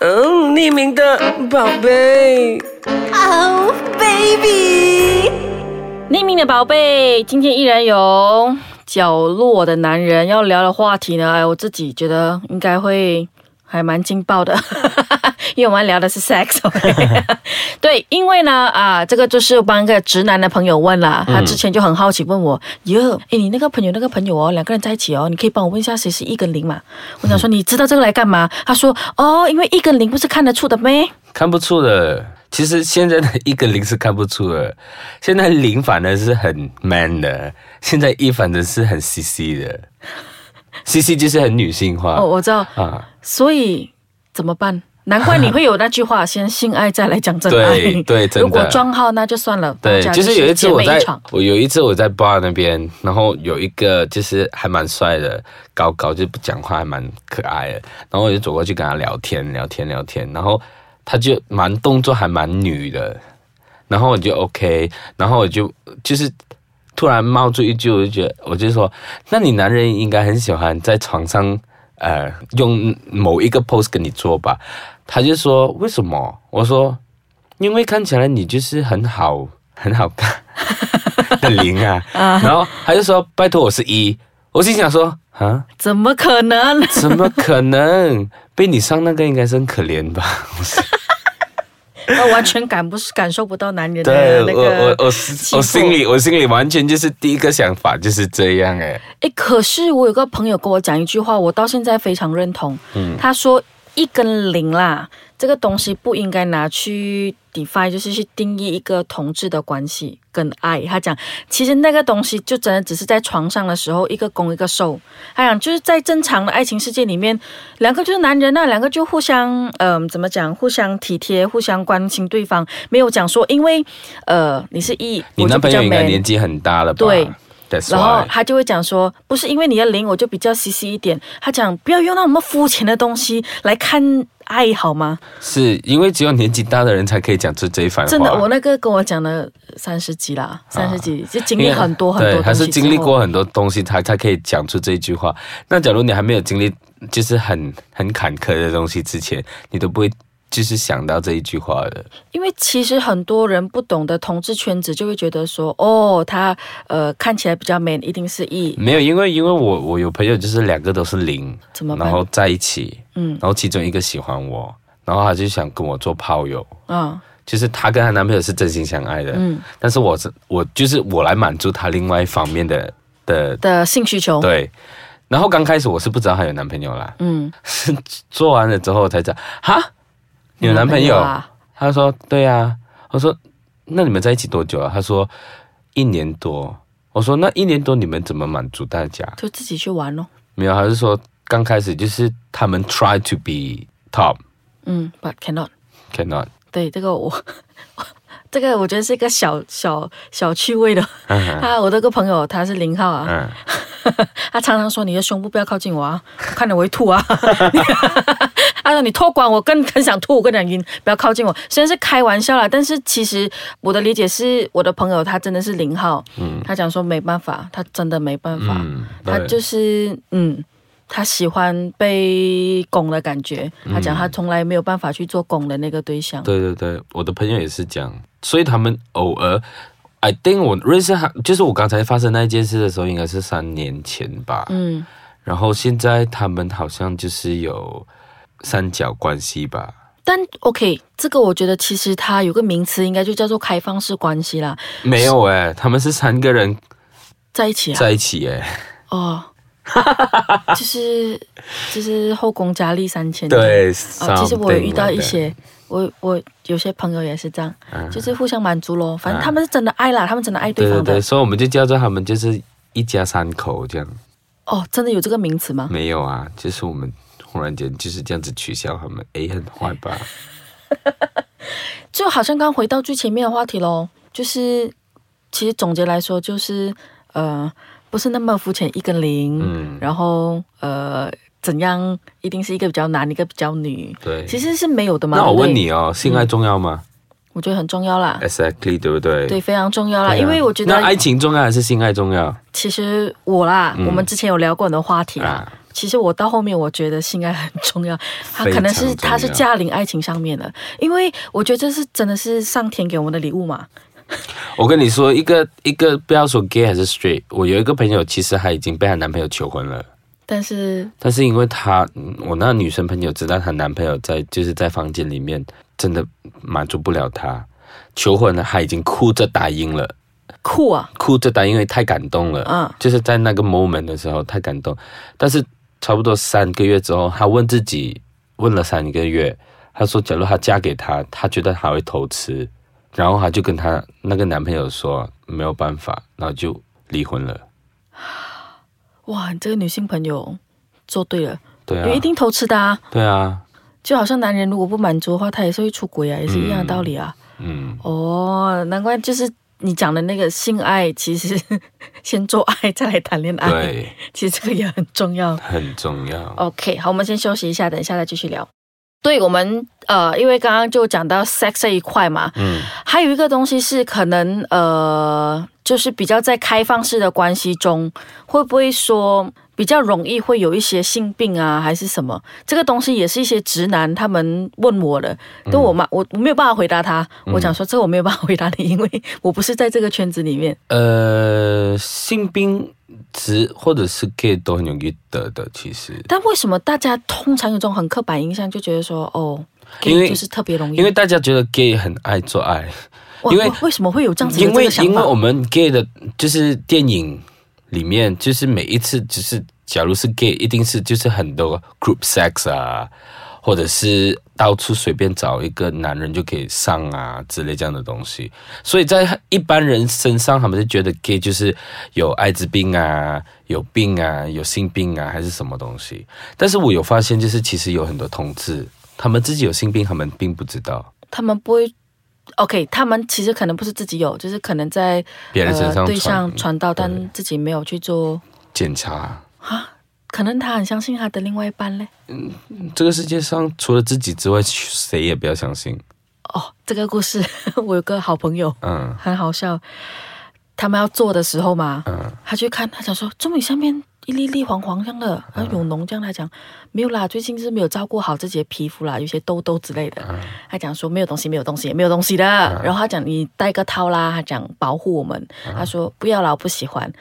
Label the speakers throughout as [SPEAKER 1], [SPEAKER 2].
[SPEAKER 1] 嗯，匿名的宝贝。
[SPEAKER 2] Oh baby，
[SPEAKER 3] 匿名的宝贝，今天依然有角落的男人要聊的话题呢。哎，我自己觉得应该会还蛮劲爆的，因为我们聊的是 sex。对，因为呢，啊，这个就是帮一个直男的朋友问了，他之前就很好奇问我，哟，哎，你那个朋友那个朋友哦，两个人在一起哦，你可以帮我问一下谁是一跟零嘛？我想说，你知道这个来干嘛？他说，哦，因为一跟零不是看得出的咩？
[SPEAKER 1] 看不出的。其实现在的一跟零是看不出的，现在零反而是很 man 的，现在一反正是很 CC 的 CC 就是很女性化
[SPEAKER 3] 哦，我知道，
[SPEAKER 1] 啊。
[SPEAKER 3] 所以怎么办？难怪你会有那句话，先性爱再来讲真爱。
[SPEAKER 1] 对对 真的
[SPEAKER 3] 如果装号那就算了。
[SPEAKER 1] 对，就是有一次我在我有一次我在 bar 那边，然后有一个就是还蛮帅的，高高就不讲话，还蛮可爱的。然后我就走过去跟他聊天，聊天，聊天，然后他就蛮动作还蛮女的，然后我就 OK，然后我就就是突然冒出一句，我就觉得我就说，那你男人应该很喜欢在床上呃用某一个 pose 跟你做吧？他就说为什么？我说因为看起来你就是很好很好看的零 啊，然后他就说拜托我是一，我心想说啊，
[SPEAKER 3] 怎么可能？
[SPEAKER 1] 怎么可能？被你上那个应该是很可怜吧？
[SPEAKER 3] 我完全感不感受不到男人的那
[SPEAKER 1] 我我
[SPEAKER 3] 个。
[SPEAKER 1] 我我心里我心里完全就是第一个想法就是这样哎，
[SPEAKER 3] 哎，可是我有个朋友跟我讲一句话，我到现在非常认同。
[SPEAKER 1] 嗯
[SPEAKER 3] 他说一跟零啦，这个东西不应该拿去 define，就是去定义一个同志的关系跟爱。他讲，其实那个东西就真的只是在床上的时候，一个攻一个受。他讲，就是在正常的爱情世界里面，两个就是男人啊，两个就互相，嗯、怎么讲，互相体贴，互相关心对方，没有讲说，因为呃你是一，
[SPEAKER 1] 你男朋友应该年纪很大了吧？
[SPEAKER 3] 对然后。他就会讲说，不是因为你的零，我就比较 C C 一点。他讲不要用那么肤浅的东西来看爱，好吗？
[SPEAKER 1] 是因为只有年纪大的人才可以讲出这一番话。
[SPEAKER 3] 真的，我那个跟我讲了三十几啦，三十几就经历很多很多
[SPEAKER 1] 他是经历过很多东西，他才可以讲出这一句话。那假如你还没有经历，就是很很坎坷的东西之前，你都不会就是想到这一句话的。
[SPEAKER 3] 因为其实很多人不懂得同志圈子，就会觉得说，哦，他呃看起来比较 man，一定是 E，
[SPEAKER 1] 没有，因为因为我我有朋友就是两个都是零，
[SPEAKER 3] 怎么办？
[SPEAKER 1] 然后在一起，
[SPEAKER 3] 嗯。
[SPEAKER 1] 然后其中一个喜欢我，然后他就想跟我做炮友。
[SPEAKER 3] 啊
[SPEAKER 1] 就是她跟她男朋友是真心相爱的，
[SPEAKER 3] 嗯。
[SPEAKER 1] 但是我是我就是我来满足她另外一方面的的
[SPEAKER 3] 的性需求，
[SPEAKER 1] 对，然后刚开始我是不知道她有男朋友啦，
[SPEAKER 3] 嗯，
[SPEAKER 1] 是 做完了之后才知道，哈，你有男朋友？
[SPEAKER 3] 啊？
[SPEAKER 1] 他说对呀、我说那你们在一起多久啊？他说一年多。我说那一年多你们怎么满足大家？
[SPEAKER 3] 就自己去玩咯。
[SPEAKER 1] 没有，还是说刚开始就是他们 try to be top
[SPEAKER 3] 嗯，but cannot。
[SPEAKER 1] cannot，
[SPEAKER 3] 对，这个我，这个我觉得是一个小小小趣味的。
[SPEAKER 1] 嗯
[SPEAKER 3] 他 我的个朋友他是零号啊，
[SPEAKER 1] 嗯，
[SPEAKER 3] 他常常说你的胸部不要靠近我啊，我看着我会吐啊。他说你托管我更很想吐，我更想晕，不要靠近我。虽然是开玩笑啦，但是其实我的理解是，我的朋友他真的是零号，
[SPEAKER 1] 嗯
[SPEAKER 3] 他讲说没办法，他真的没办法，
[SPEAKER 1] 嗯，
[SPEAKER 3] 他就是嗯。他喜欢被拱的感觉，他讲他从来没有办法去做拱的那个对象。
[SPEAKER 1] 对对对，我的朋友也是这样，所以他们偶尔，I think 我认识他，就是我刚才发生那一件事的时候，应该是三年前吧。
[SPEAKER 3] 嗯，
[SPEAKER 1] 然后现在他们好像就是有三角关系吧。
[SPEAKER 3] 但 OK，这个我觉得其实它有个名词，应该就叫做开放式关系啦，
[SPEAKER 1] 没有哎、他们是三个人
[SPEAKER 3] 在一起啊。
[SPEAKER 1] 在一起哎、
[SPEAKER 3] 哦，就是就是后宫佳丽三千。。
[SPEAKER 1] 对，
[SPEAKER 3] 哦，其实我有遇到一些，我我有些朋友也是这样，
[SPEAKER 1] 嗯
[SPEAKER 3] 就是互相满足咯。反正他们是真的爱啦，他们真的爱
[SPEAKER 1] 对
[SPEAKER 3] 方的。
[SPEAKER 1] 对，所以我们就叫做他们就是一家三口这样。
[SPEAKER 3] 哦，真的有这个名词吗？
[SPEAKER 1] 没有啊，就是我们忽然间就是这样子取消他们，诶，很坏吧？
[SPEAKER 3] 就好像刚回到最前面的话题喽，就是其实总结来说，就是呃，不是那么肤浅，一跟零，
[SPEAKER 1] 嗯
[SPEAKER 3] 然后呃，怎样一定是一个比较男，一个比较女，
[SPEAKER 1] 对。
[SPEAKER 3] 其实是没有的嘛。
[SPEAKER 1] 那我问，你哦，性爱重要吗
[SPEAKER 3] 我觉得很重要啦
[SPEAKER 1] ，？Exactly，对不对？
[SPEAKER 3] 对，非常重要啦，
[SPEAKER 1] 啊
[SPEAKER 3] 因为我觉得
[SPEAKER 1] 那爱情重要还是性爱重要
[SPEAKER 3] 其实我啦，
[SPEAKER 1] 嗯
[SPEAKER 3] 我们之前有聊过很多话题啦，
[SPEAKER 1] 啊？
[SPEAKER 3] 其实我到后面我觉得性爱很重要，
[SPEAKER 1] 它
[SPEAKER 3] 可能是它是驾临爱情上面的，因为我觉得这是真的是上天给我们的礼物嘛。
[SPEAKER 1] 我跟你说，一个一个不要说 gay 还是 straight，我有一个朋友，其实她已经被她男朋友求婚了。
[SPEAKER 3] 但是
[SPEAKER 1] 但是因为她，嗯我那女生朋友知道她男朋友在就是在房间里面真的满足不了她，求婚了，她已经哭着答应了，
[SPEAKER 3] 哭啊，
[SPEAKER 1] 哭着答应，因为太感动了，
[SPEAKER 3] 嗯。
[SPEAKER 1] 就是在那个 moment 的时候太感动。但是差不多三个月之后，她问自己，问了三个月，她说，假如她嫁给他，她觉得她会偷吃，然后她就跟她那个男朋友说没有办法，然后就离婚了。
[SPEAKER 3] 哇，你这个女性朋友做对了，
[SPEAKER 1] 对啊
[SPEAKER 3] 因为一，定偷吃的啊，
[SPEAKER 1] 对啊，
[SPEAKER 3] 就好像男人如果不满足的话，他也是会出轨啊，也是一样的道理啊。
[SPEAKER 1] 嗯，
[SPEAKER 3] 哦，难怪就是你讲的那个性爱，其实先做爱再来谈恋爱，
[SPEAKER 1] 对，
[SPEAKER 3] 其实这个也很重要。
[SPEAKER 1] 很重要。
[SPEAKER 3] OK，好，我们先休息一下，等一下再继续聊。对我们呃，因为刚刚就讲到 sex 这一块嘛，
[SPEAKER 1] 嗯，
[SPEAKER 3] 还有一个东西是可能呃，就是比较在开放式的关系中，会不会说比较容易会有一些性病啊，还是什么？这个东西也是一些直男他们问我的，但我妈我我没有办法回答他，我讲说这个我没有办法回答你，因为我不是在这个圈子里面。
[SPEAKER 1] 呃，性病直或者是 gay 都很容易得的，其实，
[SPEAKER 3] 但为什么大家通常有这种很刻板印象，就觉得说哦
[SPEAKER 1] 因为
[SPEAKER 3] 就是特别容易？
[SPEAKER 1] 因为大家觉得 gay 很爱做爱，因为
[SPEAKER 3] 为什么会有这样子的
[SPEAKER 1] 因为
[SPEAKER 3] 这个？
[SPEAKER 1] 因为我们 gay 的，就是电影里面，就是每一次，就是假如是 gay，一定是就是很多 group sex 啊，或者是到处随便找一个男人就可以上啊之类这样的东西。所以在一般人身上，他们就觉得 gay 就是有艾滋病啊、有病啊、有性病啊，还是什么东西。但是我有发现，就是其实有很多同志，他们自己有性病，他们并不知道。
[SPEAKER 3] 他们不会。OK，他们其实可能不是自己有，就是可能在呃
[SPEAKER 1] 别人身上
[SPEAKER 3] 对
[SPEAKER 1] 传
[SPEAKER 3] 象传到，但自己没有去做
[SPEAKER 1] 检查，
[SPEAKER 3] 啊。可能他很相信他的另外一半嘞。
[SPEAKER 1] 嗯这个世界上除了自己之外，谁也不要相信。
[SPEAKER 3] 哦，这个故事 我有个好朋友
[SPEAKER 1] 嗯
[SPEAKER 3] 很好笑，他们要做的时候嘛，
[SPEAKER 1] 嗯
[SPEAKER 3] 他去看，他想说，怎么你下面一粒粒黄黄这样的，然后有脓这样，他讲没有啦，最近是没有照顾好自己的皮肤啦，有些痘痘之类的。他讲说没有东西，没有东西，没有东西的。然后他讲你戴个套啦，他讲保护我们。他说不要啦，我不喜欢。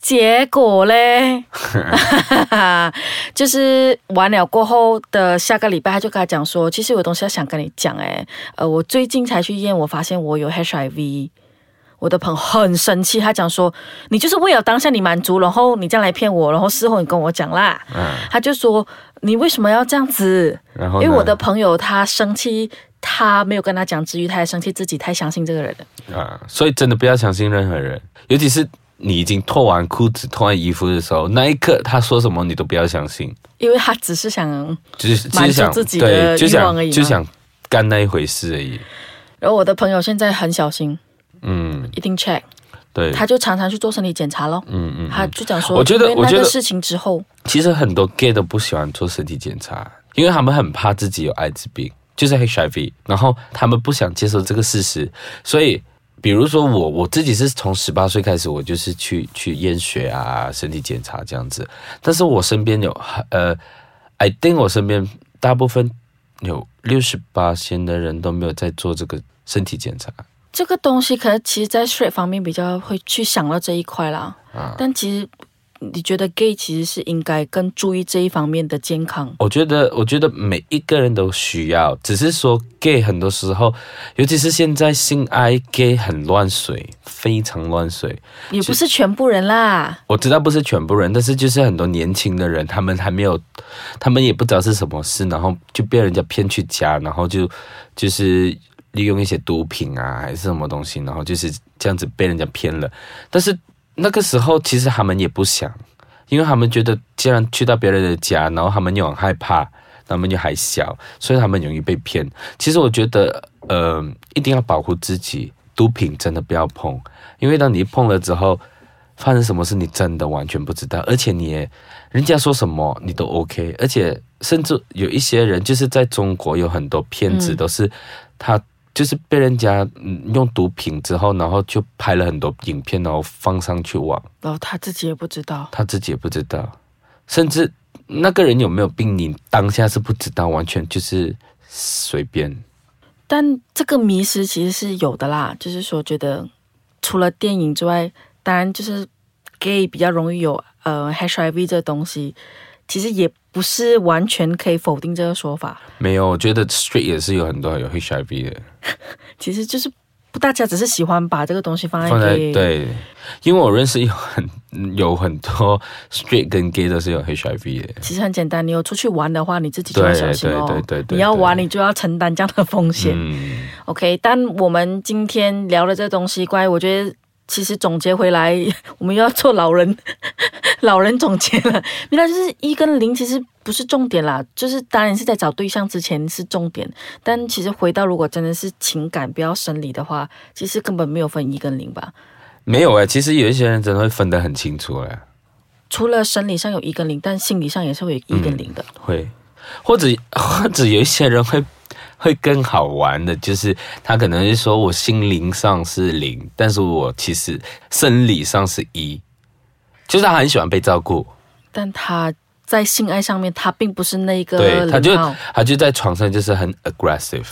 [SPEAKER 3] 结果嘞，就是完了过后的下个礼拜，他就跟他讲说，其实有东西要想跟你讲，哎，呃，我最近才去验，我发现我有 HIV。我的朋友很生气，他讲说你就是为了当下你满足，然后你这样来骗我，然后事后你跟我讲啦。
[SPEAKER 1] 嗯，
[SPEAKER 3] 他就说你为什么要这样子？
[SPEAKER 1] 然后
[SPEAKER 3] 因为我的朋友他生气，他没有跟他讲之余，他还生气自己太相信这个人了。
[SPEAKER 1] 啊，所以真的不要相信任何人，尤其是你已经脱完裤子、脱完衣服的时候，那一刻他说什么你都不要相信，
[SPEAKER 3] 因为他只是想，
[SPEAKER 1] 只是
[SPEAKER 3] 满足
[SPEAKER 1] 只想
[SPEAKER 3] 自己的欲望而已
[SPEAKER 1] 就想干那一回事而已。
[SPEAKER 3] 然后我的朋友现在很小心，
[SPEAKER 1] 嗯，
[SPEAKER 3] 一定 check，
[SPEAKER 1] 对，
[SPEAKER 3] 他就常常去做身体检查咯。
[SPEAKER 1] 嗯嗯，
[SPEAKER 3] 他就讲说，
[SPEAKER 1] 我觉得我觉得
[SPEAKER 3] 那个事情之后，
[SPEAKER 1] 其实很多 gay 都不喜欢做身体检查，因为他们很怕自己有艾滋病，就是 HIV，然后他们不想接受这个事实，所以。比如说我我自己是从十八岁开始，我就是去去验血啊，身体检查这样子。但是我身边有呃，I think 我身边大部分有六十八线的人都没有在做这个身体检查。
[SPEAKER 3] 这个东西可能其实，在 straight 方面比较会去想到这一块啦。
[SPEAKER 1] 啊
[SPEAKER 3] 但其实你觉得 gay 其实是应该更注意这一方面的健康。
[SPEAKER 1] 我觉得，我觉得每一个人都需要，只是说 gay 很多时候，尤其是现在性爱 gay 很乱水，非常乱水。
[SPEAKER 3] 也不是全部人啦，
[SPEAKER 1] 我知道不是全部人，但是就是很多年轻的人，他们还没有，他们也不知道是什么事，然后就被人家骗去加，然后就就是利用一些毒品啊，还是什么东西，然后就是这样子被人家骗了。但是那个时候，其实他们也不想，因为他们觉得既然去到别人的家，然后他们又很害怕，他们又还小，所以他们容易被骗。其实我觉得，呃，一定要保护自己，毒品真的不要碰，因为当你一碰了之后，发生什么事你真的完全不知道，而且你也人家说什么你都 OK，而且甚至有一些人就是在中国有很多骗子
[SPEAKER 3] 嗯
[SPEAKER 1] 都是他。就是被人家嗯用毒品之后，然后就拍了很多影片，然后放上去网，
[SPEAKER 3] 然后他自己也不知道。
[SPEAKER 1] 他自己也不知道，甚至那个人有没有病，你当下是不知道，完全就是随便。
[SPEAKER 3] 但这个迷失其实是有的啦，就是说觉得除了电影之外，当然就是 gay 比较容易有呃 HIV 这东西，其实也不是完全可以否定这个说法。
[SPEAKER 1] 没有，我觉得 straight 也是有很多有 HIV 的，
[SPEAKER 3] 其实就是不大家只是喜欢把这个东西放在
[SPEAKER 1] 放在
[SPEAKER 3] gay
[SPEAKER 1] 对，因为我认识有很有很多 straight 跟 gay 都是有 HIV 的。
[SPEAKER 3] 其实很简单，你有出去玩的话，你自己就要小心哦。
[SPEAKER 1] 对对对对对
[SPEAKER 3] 你要玩，
[SPEAKER 1] 对
[SPEAKER 3] 你就要承担这样的风险。
[SPEAKER 1] 嗯
[SPEAKER 3] ，OK，但我们今天聊的这东西，关于我觉得其实总结回来，我们又要做老人 老人总结了。原来就是一跟零其实不是重点啦，就是当然是在找对象之前是重点，但其实回到如果真的是情感不要生理的话，其实根本没有分一跟零吧。
[SPEAKER 1] 没有哎、其实有一些人真的会分得很清楚哎、
[SPEAKER 3] 除了生理上有一跟零，但心理上也是会有一跟零的。
[SPEAKER 1] 会，或者或者有一些人会会更好玩的，就是他可能是说我心灵上是零，但是我其实生理上是一，就是他很喜欢被照顾，
[SPEAKER 3] 但他在性爱上面，他并不是那个
[SPEAKER 1] 对，他就他就在床上就是很 aggressive，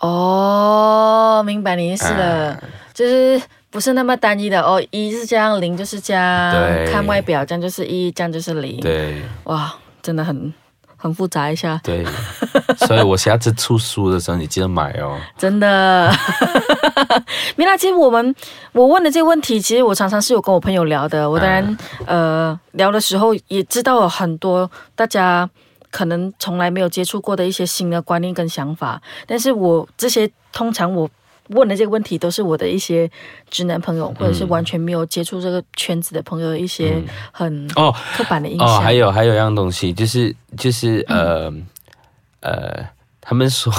[SPEAKER 3] 哦，明白你意思了，
[SPEAKER 1] 啊。
[SPEAKER 3] 就是不是那么单一的哦，一是这样，零就是这样，看外表这样就是一，这样就是零，，
[SPEAKER 1] 对。
[SPEAKER 3] 哇，真的很很复杂一下，
[SPEAKER 1] 对，所以我下次出书的时候你记得买哦，
[SPEAKER 3] 真的。没啦，其实我们我问的这个问题，其实我常常是有跟我朋友聊的。我当然、呃聊的时候也知道了很多大家可能从来没有接触过的一些新的观念跟想法，但是我这些通常我。问的这个问题都是我的一些直男朋友，或者是完全没有接触这个圈子的朋友的一些很
[SPEAKER 1] 哦
[SPEAKER 3] 刻板的印象。
[SPEAKER 1] 哦，还有还有一样东西，就是就是呃、呃，他们说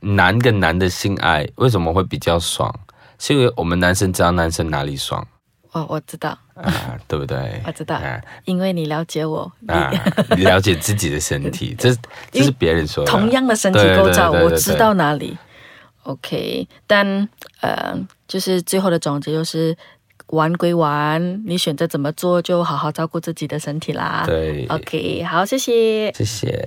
[SPEAKER 1] 男跟男的性爱为什么会比较爽？是因为我们男生知道男生哪里爽
[SPEAKER 3] 哦，我知道，
[SPEAKER 1] 啊，对不对？
[SPEAKER 3] 我知道
[SPEAKER 1] 啊
[SPEAKER 3] 因为你了解我，你
[SPEAKER 1] 啊，了解自己的身体，这这是别人说的啊。
[SPEAKER 3] 同样的身体
[SPEAKER 1] 对
[SPEAKER 3] 构造，我知道哪里。OK，但呃，就是最后的总结就是，玩归玩，你选择怎么做，就好好照顾自己的身体啦。
[SPEAKER 1] 对
[SPEAKER 3] OK，好，谢谢。
[SPEAKER 1] 谢谢。